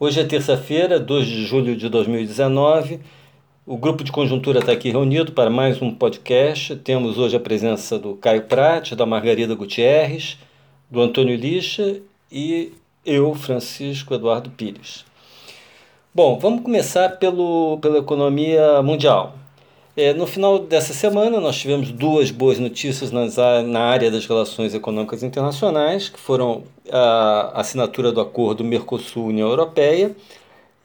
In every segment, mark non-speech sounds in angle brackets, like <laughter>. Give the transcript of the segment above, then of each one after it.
Hoje é terça-feira, 2 de julho de 2019. O grupo de conjuntura está aqui reunido para mais um podcast. Temos hoje a presença do Caio Prati, da Margarida Gutierrez, do Antônio Lixa e eu, Francisco Eduardo Pires. Bom, vamos começar pelo, pela economia mundial. É, no final dessa semana, nós tivemos duas boas notícias nas, na área das relações econômicas internacionais, que foram a assinatura do acordo Mercosul-União Europeia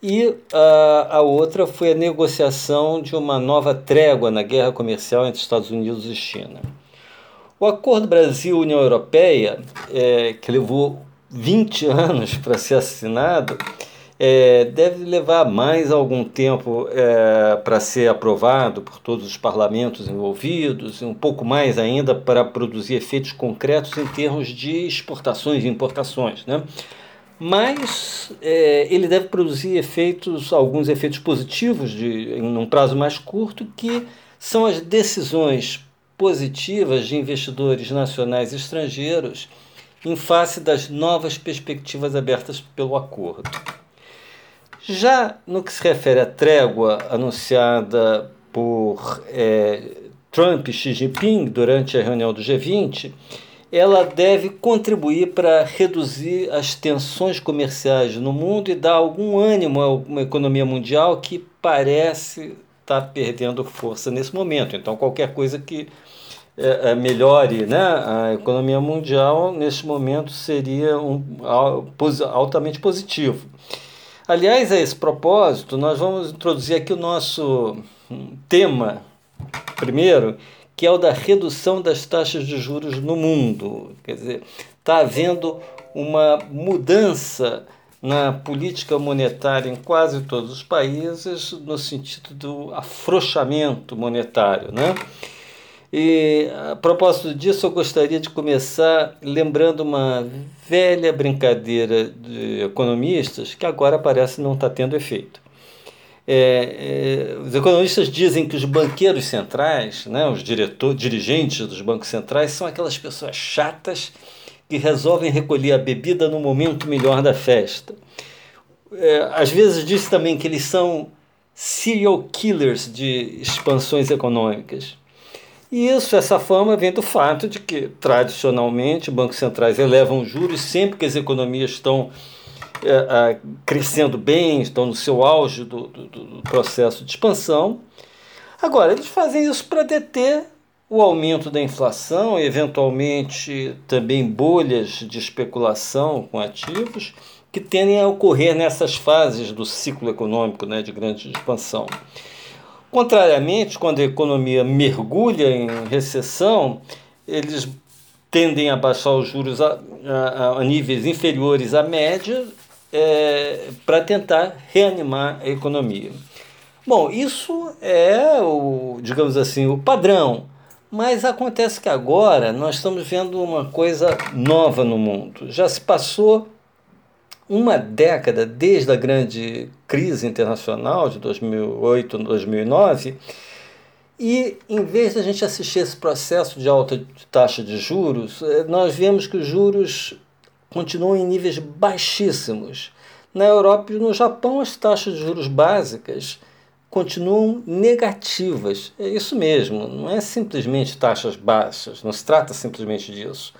e a, a outra foi a negociação de uma nova trégua na guerra comercial entre Estados Unidos e China. O acordo Brasil-União Europeia, é, que levou 20 <laughs> anos para ser assinado, é, deve levar mais algum tempo é, para ser aprovado por todos os parlamentos envolvidos, um pouco mais ainda para produzir efeitos concretos em termos de exportações e importações. Né? Mas é, ele deve produzir efeitos, alguns efeitos positivos de, em um prazo mais curto, que são as decisões positivas de investidores nacionais e estrangeiros em face das novas perspectivas abertas pelo acordo. Já no que se refere à trégua anunciada por é, Trump e Xi Jinping durante a reunião do G20, ela deve contribuir para reduzir as tensões comerciais no mundo e dar algum ânimo a uma economia mundial que parece estar tá perdendo força nesse momento. Então, qualquer coisa que é, é, melhore né, a economia mundial nesse momento seria um, altamente positivo. Aliás, a esse propósito, nós vamos introduzir aqui o nosso tema, primeiro, que é o da redução das taxas de juros no mundo. Quer dizer, está havendo uma mudança na política monetária em quase todos os países no sentido do afrouxamento monetário, né? E a propósito disso, eu gostaria de começar lembrando uma velha brincadeira de economistas que agora parece não estar tá tendo efeito. É, é, os economistas dizem que os banqueiros centrais, né, os diretor, dirigentes dos bancos centrais, são aquelas pessoas chatas que resolvem recolher a bebida no momento melhor da festa. É, às vezes diz também que eles são serial killers de expansões econômicas. E isso, essa fama vem do fato de que, tradicionalmente, bancos centrais elevam juros sempre que as economias estão é, é, crescendo bem, estão no seu auge do, do, do processo de expansão. Agora, eles fazem isso para deter o aumento da inflação, eventualmente também bolhas de especulação com ativos que tendem a ocorrer nessas fases do ciclo econômico né, de grande expansão. Contrariamente, quando a economia mergulha em recessão, eles tendem a baixar os juros a, a, a níveis inferiores à média é, para tentar reanimar a economia. Bom, isso é o, digamos assim, o padrão. Mas acontece que agora nós estamos vendo uma coisa nova no mundo. Já se passou uma década desde a grande crise internacional de 2008, 2009, e em vez de a gente assistir esse processo de alta taxa de juros, eh, nós vemos que os juros continuam em níveis baixíssimos. Na Europa e no Japão, as taxas de juros básicas continuam negativas. É isso mesmo, não é simplesmente taxas baixas, não se trata simplesmente disso.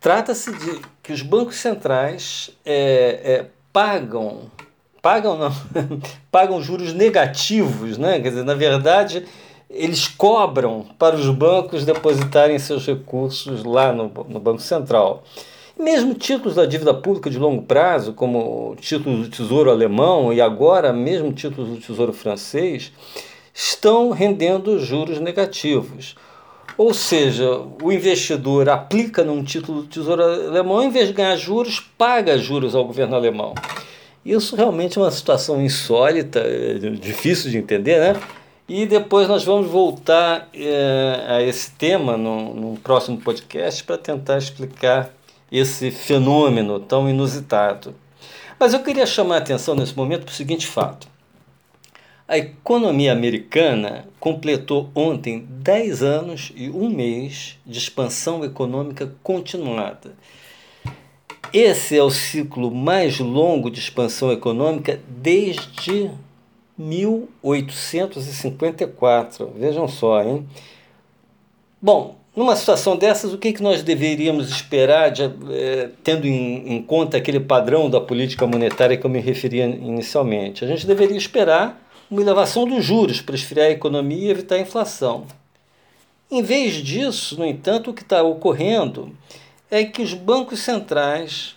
Trata-se de que os bancos centrais é, é, pagam, pagam não, <laughs> pagam juros negativos, né? Quer dizer, na verdade, eles cobram para os bancos depositarem seus recursos lá no, no Banco Central. Mesmo títulos da dívida pública de longo prazo, como títulos do Tesouro Alemão e agora mesmo títulos do Tesouro Francês, estão rendendo juros negativos. Ou seja, o investidor aplica num título do Tesouro Alemão, em vez de ganhar juros, paga juros ao governo alemão. Isso realmente é uma situação insólita, é, difícil de entender, né? E depois nós vamos voltar é, a esse tema no, no próximo podcast para tentar explicar esse fenômeno tão inusitado. Mas eu queria chamar a atenção nesse momento para o seguinte fato. A economia americana completou ontem 10 anos e um mês de expansão econômica continuada. esse é o ciclo mais longo de expansão econômica desde 1854. Vejam só, hein? Bom, numa situação dessas, o que, que nós deveríamos esperar, de, eh, tendo em, em, conta aquele padrão da política monetária que eu me referia inicialmente? A gente deveria esperar uma elevação dos juros para esfriar a economia e evitar a inflação. Em vez disso, no entanto, o que está ocorrendo é que os bancos centrais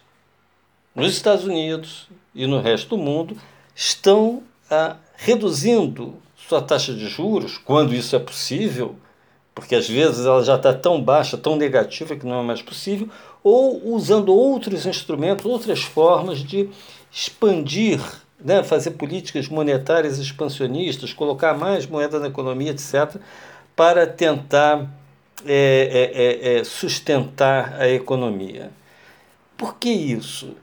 nos Estados Unidos e no resto do mundo estão ah, reduzindo sua taxa de juros, quando isso é possível, porque às vezes ela já está tão baixa, tão negativa que não é mais possível, ou usando outros instrumentos, outras formas de expandir, né, fazer políticas monetárias expansionistas, colocar mais moeda na economia, etc., para tentar é, é, é, é, sustentar a economia. Por que isso?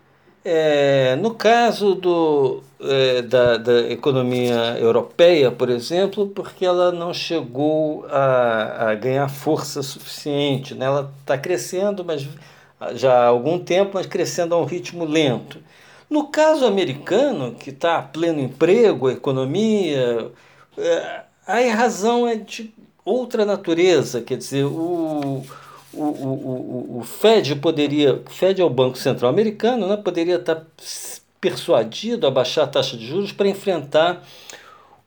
É, no caso do, é, da, da, economia europeia, por exemplo, porque ela não chegou a, a ganhar força suficiente. Né? Ela está crescendo, mas já há algum tempo, mas crescendo a um ritmo lento. No caso americano, que está pleno emprego, economia, é, a razão é de outra natureza, quer dizer, o, o, o, o, Fed poderia, o Fed é o Banco Central Americano, né, poderia estar persuadido a baixar a taxa de juros para enfrentar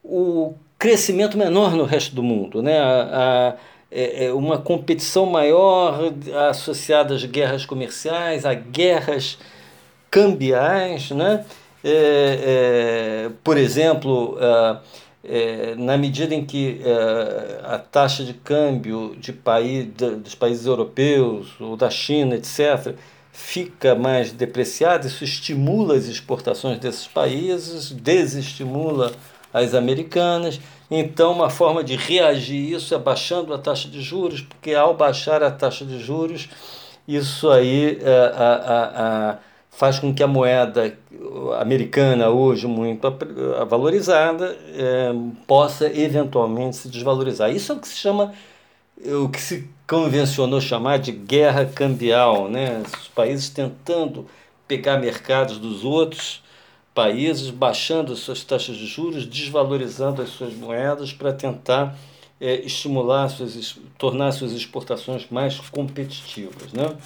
o crescimento menor no resto do mundo, né, a é, é uma competição maior associada às guerras comerciais, a guerras cambiais, né? É, é, por exemplo, é, na medida em que é, a taxa de câmbio de país, dos países europeus ou da China, etc., fica mais depreciada, isso estimula as exportações desses países, desestimula as americanas. Então, uma forma de reagir isso é baixando a taxa de juros, porque ao baixar a taxa de juros, isso aí é, a, a, a faz com que a moeda americana, hoje muito valorizada, é, possa eventualmente se desvalorizar. Isso é o que se chama, o que se convencionou chamar de guerra cambial, né? Os países tentando pegar mercados dos outros países, baixando as suas taxas de juros, desvalorizando as suas moedas para tentar é, estimular suas, tornar suas exportações mais competitivas, né?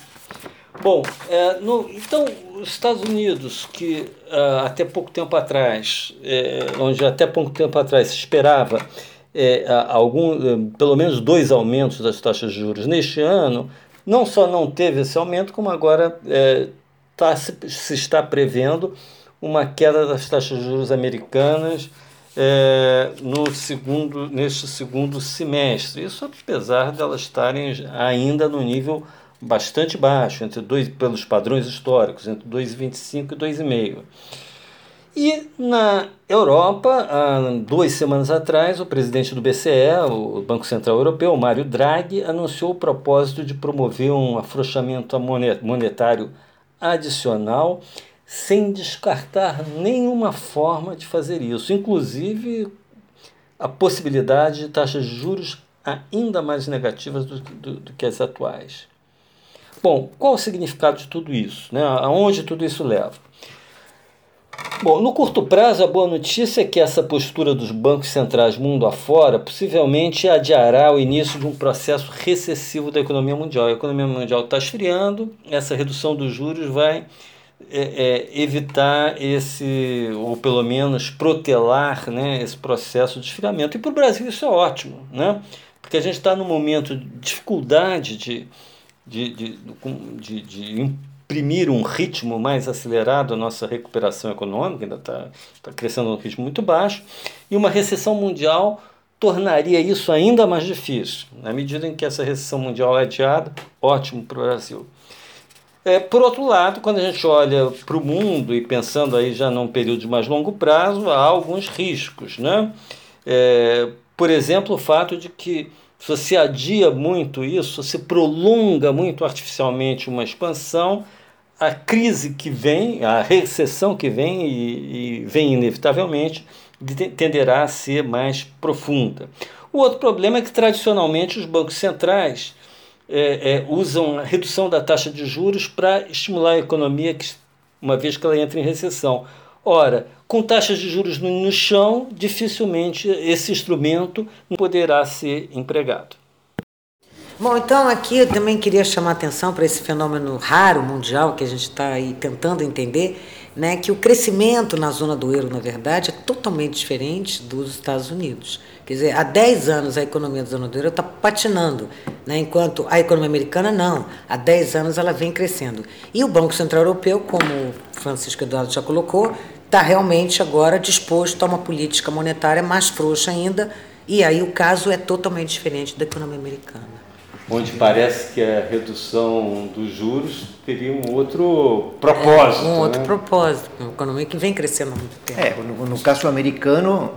Bom, é, no, então, os Estados Unidos, que uh, até pouco tempo atrás, é, onde até pouco tempo atrás se esperava é, algum, é, pelo menos dois aumentos das taxas de juros neste ano, não só não teve esse aumento, como agora é, tá, se, se, está prevendo uma queda das taxas de juros americanas é, no segundo, neste segundo semestre. Isso apesar de elas estarem ainda no nível bastante baixo, entre dois, pelos padrões históricos, entre 2,25 e 2,5. E na Europa, há duas semanas atrás, o presidente do BCE, o Banco Central Europeu, Mário Draghi, anunciou o propósito de promover um afrouxamento monetário adicional, sem descartar nenhuma forma de fazer isso, inclusive a possibilidade de taxas de juros ainda mais negativas do, do, do que as atuais. Bom, qual o significado de tudo isso? Né? Aonde tudo isso leva? Bom, no curto prazo, a boa notícia é que essa postura dos bancos centrais mundo afora possivelmente adiará o início de um processo recessivo da economia mundial. A economia mundial está esfriando, essa redução dos juros vai é, é, evitar esse, ou pelo menos protelar né, esse processo de esfriamento. E para o Brasil isso é ótimo, né? porque a gente está num momento de dificuldade de de, de, de, de imprimir um ritmo mais acelerado à nossa recuperação econômica, ainda está tá crescendo num ritmo muito baixo, e uma recessão mundial tornaria isso ainda mais difícil. Na medida em que essa recessão mundial é adiada, ótimo para o Brasil. É, por outro lado, quando a gente olha para o mundo e pensando aí já num período de mais longo prazo, há alguns riscos. Né? É, por exemplo, o fato de que se você adia muito isso, se prolonga muito artificialmente uma expansão, a crise que vem, a recessão que vem e, e vem inevitavelmente, tenderá a ser mais profunda. O outro problema é que tradicionalmente os bancos centrais é, é, usam a redução da taxa de juros para estimular a economia, uma vez que ela entra em recessão. Ora, com taxas de juros no, chão, dificilmente esse instrumento poderá ser empregado. Bom, então aqui eu também queria chamar atenção para esse fenômeno raro mundial que a gente está aí tentando entender, né, que o crescimento na zona do euro, na verdade, é totalmente diferente dos Estados Unidos. Quer dizer, há 10 anos a economia da zona do euro está patinando, né, enquanto a economia americana não. Há 10 anos ela vem crescendo. E o Banco Central Europeu, como o Francisco Eduardo já colocou, está realmente agora disposto a uma política monetária mais frouxa ainda, e aí o caso é totalmente diferente da economia americana onde parece que a redução dos juros teria um outro propósito. É, um outro né? propósito, uma economia que vem crescendo há muito tempo. É, no, no, caso americano,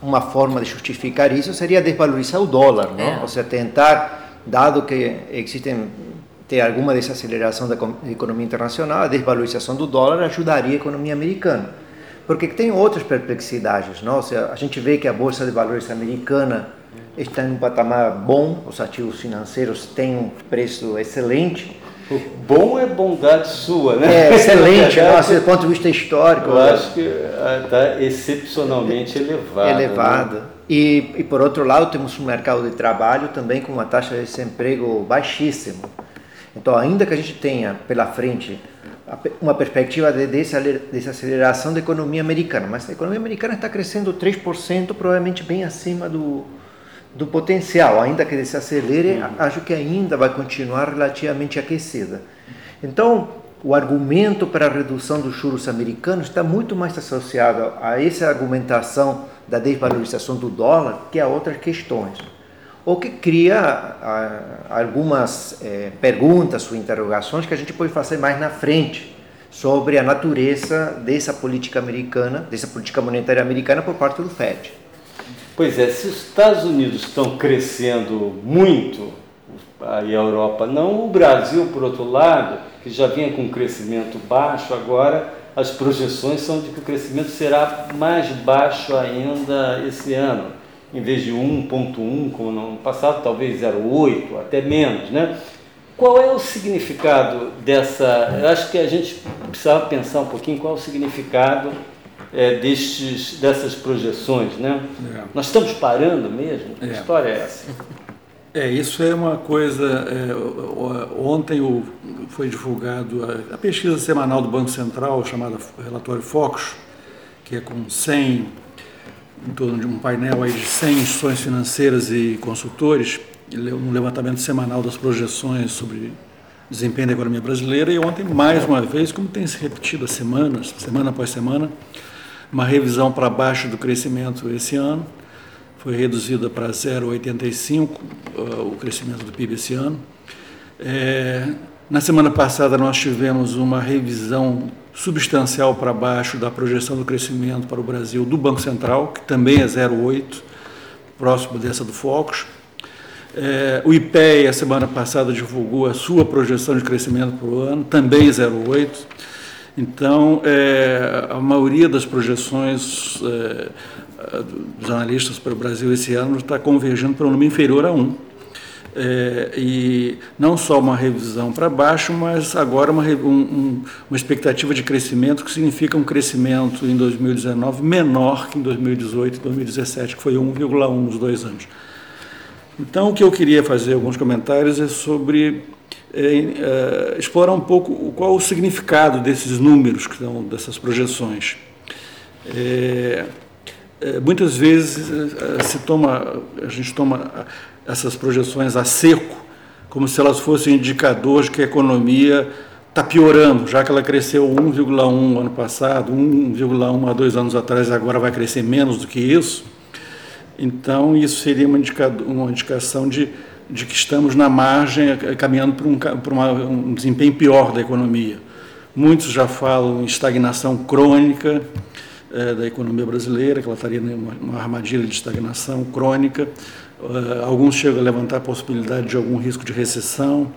uma forma de justificar isso seria desvalorizar o dólar, não? É. ou seja, tentar, dado que existem ter alguma desaceleração da economia internacional, a desvalorização do dólar ajudaria a economia americana. Porque tem outras perplexidades, não? Ou seja, a gente vê que a bolsa de valores americana está em um patamar bom, os ativos financeiros têm um preço excelente. O bom é bondade sua, né? É <laughs> excelente, nossa, do ponto de vista histórico. Eu acho que está excepcionalmente elevado. Elevado. Né? E, e, por outro lado, temos um mercado de trabalho também com uma taxa de desemprego baixíssima. Então, ainda que a gente tenha pela frente uma perspectiva de desaceleração da economia americana, mas a economia americana está crescendo 3%, provavelmente bem acima do, do potencial, ainda que ele se acelere, uhum. acho que ainda vai continuar relativamente aquecida. Então, o argumento para a redução dos juros americanos está muito mais associado a essa argumentação da desvalorização do dólar que a outras questões. O que cria a, algumas é, perguntas ou interrogações que a gente pode fazer mais na frente sobre a natureza dessa política americana, dessa política monetária americana por parte do Fed. Pois é, se os Estados Unidos estão crescendo muito, aí a Europa não, o Brasil, por outro lado, que já vinha com um crescimento baixo, agora as projeções são de que o crescimento será mais baixo ainda esse ano. Em vez de 1,1 como no ano passado, talvez 0,8, até menos, né? Qual é o significado dessa? Eu acho que a gente precisava pensar um pouquinho qual é o significado é, destes, dessas projeções, né? É. Nós estamos parando mesmo? Que é. história é essa? É, isso é uma coisa. É, ontem o, foi divulgado a, a, pesquisa semanal do Banco Central, chamada Relatório Focus, que é com 100, em torno de um painel aí de 100 instituições financeiras e consultores, um levantamento semanal das projeções sobre desempenho da economia brasileira. E ontem, mais uma vez, como tem se repetido há semanas, semana após semana, uma revisão para baixo do crescimento esse ano, foi reduzida para 0,85 uh, o crescimento do PIB esse ano. É, na semana passada nós tivemos uma revisão substancial para baixo da projeção do crescimento para o Brasil do Banco Central, que também é 0,8, próximo dessa do Focus. É, o IPEA, semana passada, divulgou a sua projeção de crescimento para o ano, também 0,8. Então, é, a maioria das projeções é, dos analistas para o Brasil esse ano está convergindo para um número inferior a 1. É, e não só uma revisão para baixo, mas agora uma, um, uma expectativa de crescimento que significa um crescimento em 2019 menor que em 2018 e 2017, que foi 1,1 nos dois anos. Então, o que eu queria fazer alguns comentários é sobre é, explorar um pouco qual o significado desses números, que são, dessas projeções. É, é, muitas vezes se toma, a gente toma essas projeções a seco, como se elas fossem indicadores que a economia está piorando, já que ela cresceu 1,1 ano passado, 1,1 há dois anos atrás, agora vai crescer menos do que isso. Então, isso seria uma, uma indicação de de que estamos na margem, eh, caminhando para um, para uma, um desempenho pior da economia. Muitos já falam em estagnação crônica é, da economia brasileira, que ela estaria numa armadilha de estagnação crônica. É, alguns chegam a levantar a possibilidade de algum risco de recessão.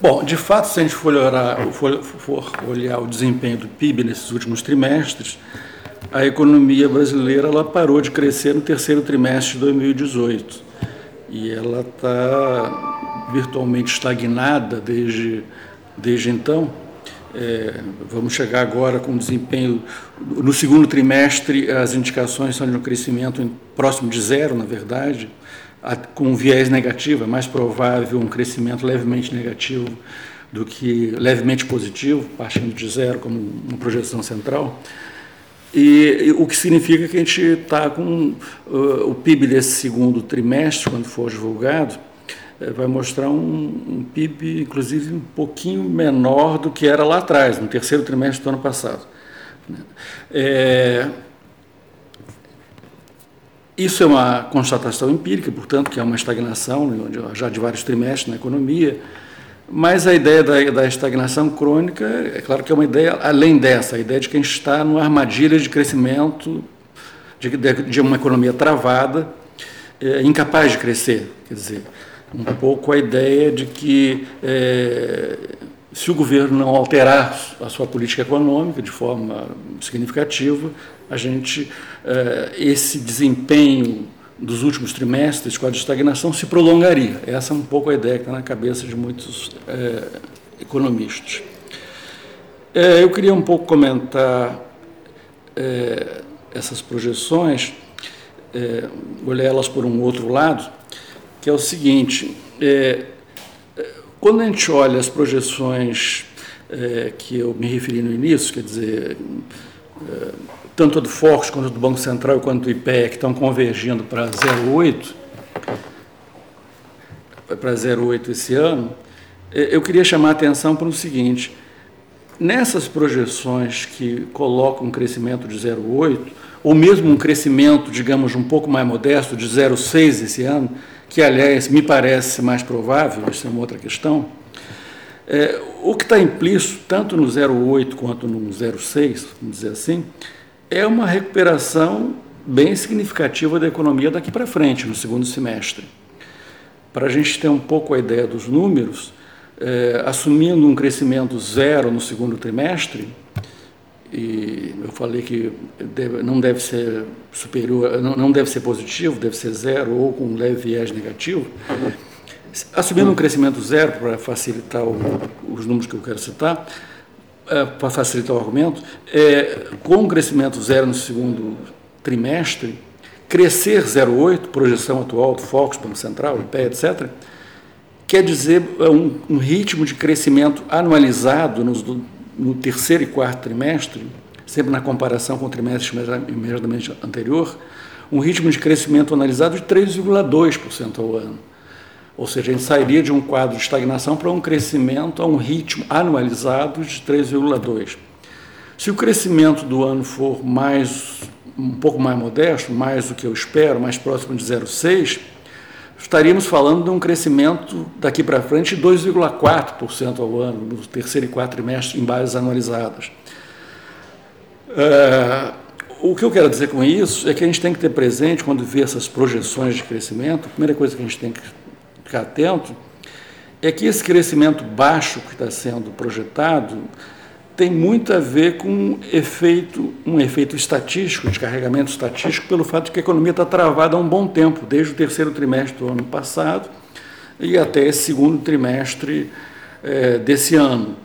Bom, de fato, se a gente for olhar, for, for olhar o desempenho do PIB nesses últimos trimestres, a economia brasileira ela parou de crescer no terceiro trimestre de 2018 e ela está virtualmente estagnada desde, desde então. É, vamos chegar agora com desempenho. No segundo trimestre, as indicações são de um crescimento próximo de zero, na verdade, com um viés negativo. É mais provável um crescimento levemente negativo do que levemente positivo, partindo de zero como uma projeção central. E, e o que significa que a gente está com uh, o PIB desse segundo trimestre, quando for divulgado, vai mostrar um, um, PIB, inclusive, um pouquinho menor do que era lá atrás, no terceiro trimestre do ano passado. É, isso é uma constatação empírica, portanto, que é uma estagnação né, já de vários trimestres na economia. Mas a ideia da, da, estagnação crônica, é claro que é uma ideia além dessa, a ideia de que a gente está numa armadilha de crescimento, de, de, de uma economia travada, é, incapaz de crescer. Quer dizer, um pouco a ideia de que é, se o governo não alterar a sua política econômica de forma significativa, a gente, é, esse desempenho dos últimos trimestres com a estagnação se prolongaria. Essa é um pouco a ideia que está na cabeça de muitos é, economistas. É, eu queria um pouco comentar é, essas projeções, é, olhar elas por um outro lado, que é o seguinte: é, quando a gente olha as projeções é, que eu me referi no início, quer dizer, tanto a do Fox quanto a do Banco Central quanto do IPE, que estão convergindo para 0,8, para 0,8 esse ano, eu queria chamar a atenção para o seguinte: nessas projeções que colocam um crescimento de 0,8, ou mesmo um crescimento, digamos, um pouco mais modesto, de 0,6 esse ano, que, aliás, me parece mais provável, isso é uma outra questão, é, o que está implícito, tanto no 0,8 quanto no 0,6, vamos dizer assim, é uma recuperação bem significativa da economia daqui para frente, no segundo semestre. Para a gente ter um pouco a ideia dos números, é, assumindo um crescimento zero no segundo trimestre, e eu falei que deve, não deve ser superior, não, não, deve ser positivo, deve ser zero ou com um leve viés negativo, assumindo um crescimento zero para facilitar o, os números que eu quero citar, é, para facilitar o argumento, é, com um crescimento zero no segundo trimestre, crescer 0,8, projeção atual do Fox, Banco Central, IPE, etc., quer dizer é um, um ritmo de crescimento anualizado nos, no terceiro e quarto trimestre, sempre na comparação com o trimestre imediatamente anterior, um ritmo de crescimento analisado de 3,2% ao ano. Ou seja, a gente sairia de um quadro de estagnação para um crescimento a um ritmo anualizado de 3,2. Se o crescimento do ano for mais um pouco mais modesto, mais do que eu espero, mais próximo de 0,6, estaríamos falando de um crescimento daqui para frente de 2,4% ao ano, no terceiro e quarto trimestre, em bases anualizadas. É, o que eu quero dizer com isso é que a gente tem que ter presente, quando vê essas projeções de crescimento, a primeira coisa que a gente tem que ficar atento é que esse crescimento baixo que está sendo projetado tem muito a ver com um efeito, um efeito estatístico, de carregamento estatístico, pelo fato de que a economia está travada há um bom tempo, desde o terceiro trimestre do ano passado e até esse segundo trimestre é, desse ano.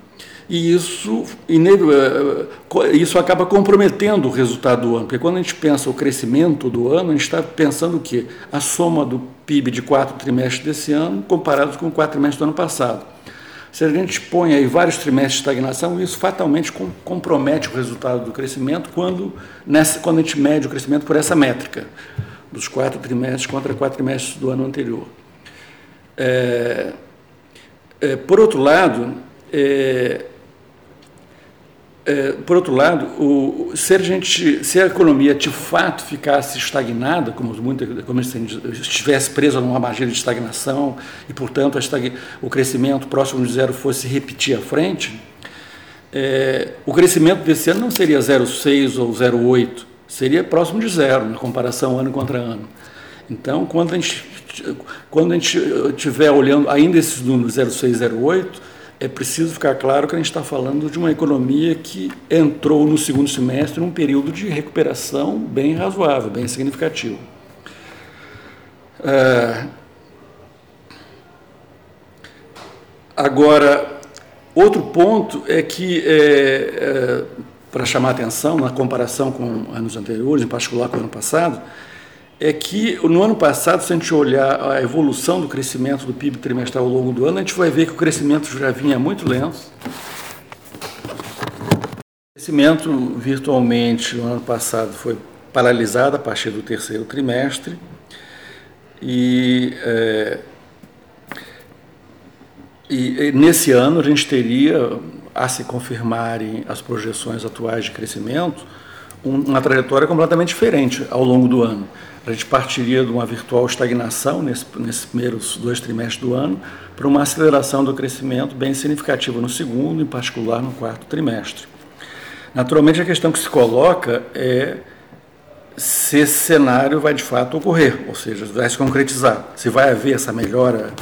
E isso, eh, isso acaba comprometendo o resultado do ano, porque quando a gente pensa o crescimento do ano, a gente está pensando o quê? A soma do PIB de quatro trimestres desse ano comparados com o quatro trimestres do ano passado. Se a gente põe aí vários trimestres de estagnação, isso fatalmente compromete o resultado do crescimento quando, nessa, quando a gente mede o crescimento por essa métrica, dos quatro trimestres contra quatro trimestres do ano anterior. É, é, por outro lado, é, é, por outro lado, o, se, a gente, se a economia de fato ficasse estagnada, como muita como estivesse presa numa armadilha de estagnação e, portanto, estag, o crescimento próximo de zero fosse repetir à frente, é, o crescimento desse ano não seria 0,6 ou 0,8, seria próximo de zero, na comparação ano contra ano. Então, quando a gente, quando a gente estiver olhando ainda esses números 0,6, 0,8, é preciso ficar claro que a gente está falando de uma economia que entrou no segundo semestre num período de recuperação bem razoável, bem significativo. É... Agora, outro ponto é que, é, é, para chamar atenção, na comparação com anos anteriores, em particular com o ano passado, é que no ano passado, se a gente olhar a evolução do crescimento do PIB trimestral ao longo do ano, a gente vai ver que o crescimento já vinha muito lento. O crescimento virtualmente no ano passado foi paralisado a partir do terceiro trimestre e, é, e, e nesse ano a gente teria, a se confirmarem as projeções atuais de crescimento, uma trajetória completamente diferente ao longo do ano. A gente partiria de uma virtual estagnação nesse, nesses primeiros dois trimestres do ano para uma aceleração do crescimento bem significativa no segundo, em particular no quarto trimestre. Naturalmente, a questão que se coloca é se esse cenário vai de fato ocorrer, ou seja, vai se concretizar, se vai haver essa melhora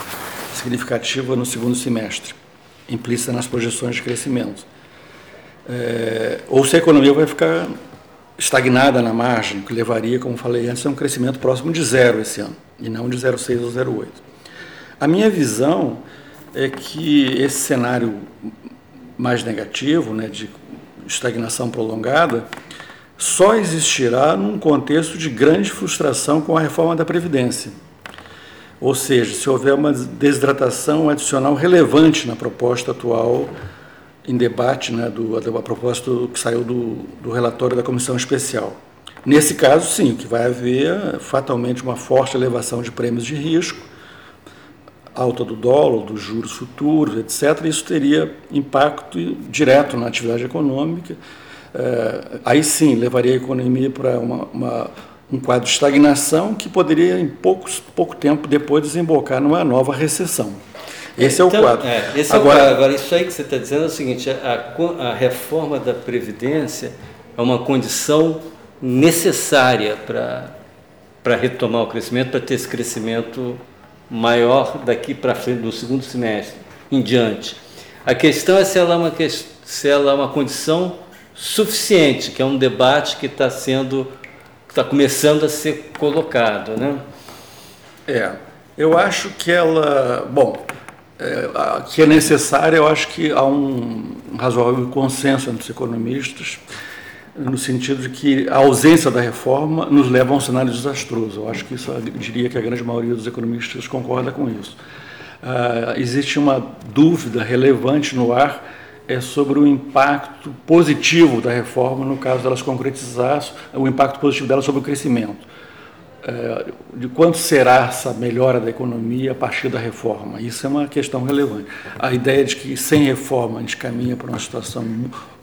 significativa no segundo semestre, implícita nas projeções de crescimento. É, ou se a economia vai ficar estagnada na margem, que levaria, como falei antes, a um crescimento próximo de zero esse ano, e não de 0,6 ou 0,8. A minha visão é que esse cenário mais negativo, né, de estagnação prolongada, só existirá num contexto de grande frustração com a reforma da Previdência. Ou seja, se houver uma desidratação adicional relevante na proposta atual em debate né, do, a propósito que saiu do, do relatório da comissão especial. Nesse caso, sim, que vai haver fatalmente uma forte elevação de prêmios de risco, alta do dólar, dos juros futuros, etc. Isso teria impacto direto na atividade econômica. É, aí sim, levaria a economia para uma, uma, um quadro de estagnação que poderia, em poucos, pouco tempo depois, desembocar numa nova recessão. Esse é, então, é o quadro. É, esse agora, é o quadro. Agora, isso aí que você está dizendo é o seguinte: a, a reforma da Previdência é uma condição necessária para retomar o crescimento, para ter esse crescimento maior daqui para frente, do segundo semestre em diante. A questão é se ela é uma, se ela é uma condição suficiente, que é um debate que está sendo, está começando a ser colocado, né? É, eu acho que ela, bom, é, que é necessária, eu acho que há um razoável consenso entre os economistas, no sentido de que a ausência da reforma nos leva a um cenário desastroso. Eu acho que isso, eu diria que a grande maioria dos economistas concorda com isso. Uh, existe uma dúvida relevante no ar é sobre o impacto positivo da reforma, no caso delas concretizar, o impacto positivo dela sobre o crescimento. É, de quanto será essa melhora da economia a partir da reforma. Isso é uma questão relevante. A ideia de que sem reforma a gente caminha para uma situação,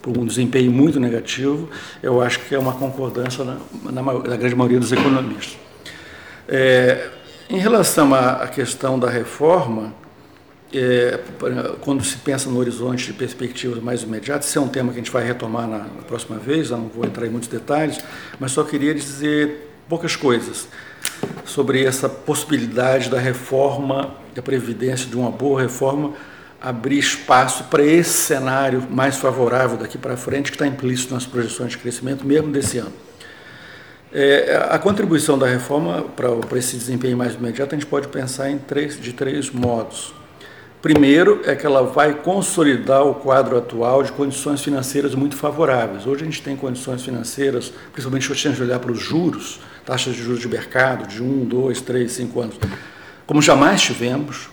para um desempenho muito negativo, eu acho que é uma concordância na, na, na grande maioria dos economistas. É, em relação à, questão da reforma, é, quando se pensa no horizonte de perspectivas mais imediatas, esse é um tema que a gente vai retomar na, na próxima vez, eu não vou entrar em muitos detalhes, mas só queria dizer poucas coisas sobre essa possibilidade da reforma da Previdência, de uma boa reforma, abrir espaço para esse cenário mais favorável daqui para frente, que está implícito nas projeções de crescimento, mesmo desse ano. É, a contribuição da reforma para, para esse desempenho mais imediato, a gente pode pensar em três, de três modos. Primeiro é que ela vai consolidar o quadro atual de condições financeiras muito favoráveis. Hoje a gente tem condições financeiras, principalmente se a gente olhar para os juros, taxas de juros de mercado de 1, 2, 3, 5 anos, como jamais tivemos,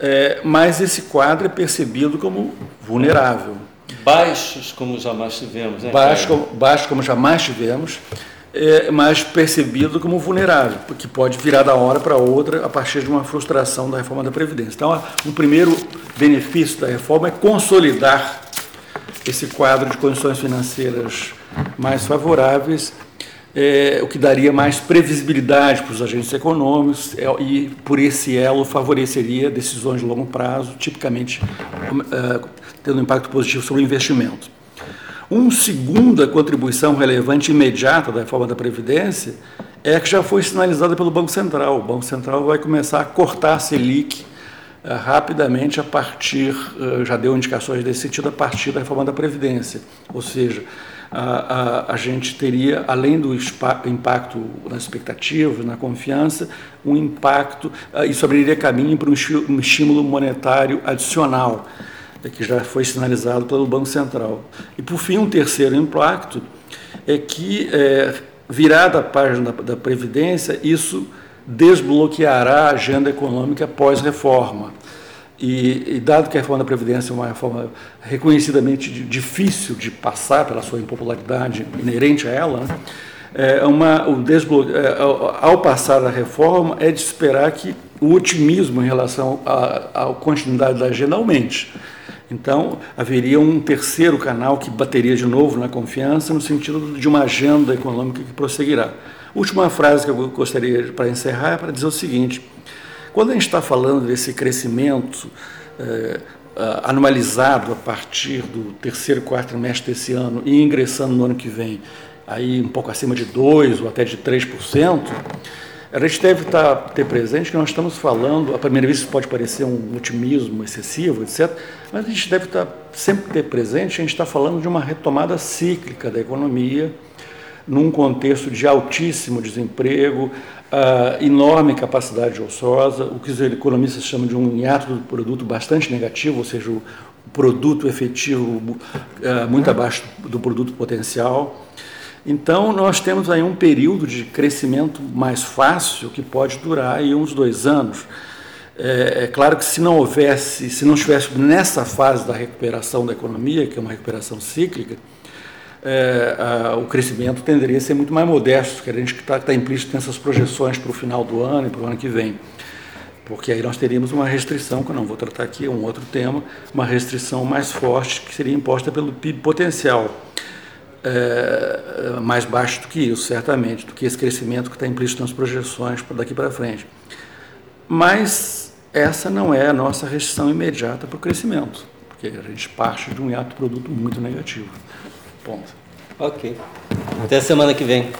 é, mas esse quadro é percebido como vulnerável. Baixos como jamais tivemos, né? Baixo, como, baixo como jamais tivemos, é, mas percebido como vulnerável, porque pode virar da hora para outra a partir de uma frustração da reforma da Previdência. Então, um primeiro benefício da reforma é consolidar esse quadro de condições financeiras mais favoráveis é, o que daria mais previsibilidade para os agentes econômicos é, e, por esse elo, favoreceria decisões de longo prazo, tipicamente é, tendo um impacto positivo sobre o investimento. Uma segunda contribuição relevante imediata da reforma da Previdência é que já foi sinalizada pelo Banco Central. O Banco Central vai começar a cortar a Selic uh, rapidamente a partir, uh, já deu indicações desse sentido, a partir da reforma da Previdência. Ou seja, a, a, gente teria, além do impacto na expectativa, na confiança, um impacto, isso abriria caminho para um estímulo monetário adicional, que já foi sinalizado pelo Banco Central. E, por fim, um terceiro impacto é que, é, virada a página da, da Previdência, isso desbloqueará a agenda econômica pós-reforma. E, e, dado que a reforma da Previdência é uma reforma reconhecidamente difícil de passar pela sua impopularidade inerente a ela, né, é uma, o desbloque... É, ao passar a reforma, é de esperar que o otimismo em relação à continuidade da agenda aumente. Então, haveria um terceiro canal que bateria de novo na confiança, no sentido de uma agenda econômica que prosseguirá. Última frase que eu gostaria para encerrar é para dizer o seguinte: quando a gente está falando desse crescimento é, anualizado a partir do terceiro, quarto trimestre desse ano e ingressando no ano que vem, aí um pouco acima de 2% ou até de 3%, a gente deve estar, tá, ter presente que nós estamos falando, a primeira vez isso pode parecer um otimismo excessivo, etc., mas a gente deve estar tá, sempre ter presente, a gente está falando de uma retomada cíclica da economia, num contexto de altíssimo desemprego, enorme capacidade ociosa, o que os economistas chamam de um hiato do produto bastante negativo, ou seja, o produto efetivo uh, muito abaixo do produto potencial. Então, nós temos aí um período de crescimento mais fácil que pode durar aí uns dois anos. É, é, claro que se não houvesse, se não estivesse nessa fase da recuperação da economia, que é uma recuperação cíclica, é, a, o crescimento tenderia a ser muito mais modesto, que a gente está tá implícito nessas projeções para o final do ano e para o ano que vem. Porque aí nós teríamos uma restrição, que eu não vou tratar aqui, é um outro tema, uma restrição mais forte que seria imposta pelo PIB potencial. É, mais baixo do que isso, certamente, do que esse crescimento que está implícito nas projeções daqui para frente. Mas essa não é a nossa restrição imediata para o crescimento, porque a gente parte de um hiato produto muito negativo. Ponto. Ok. Até semana que vem.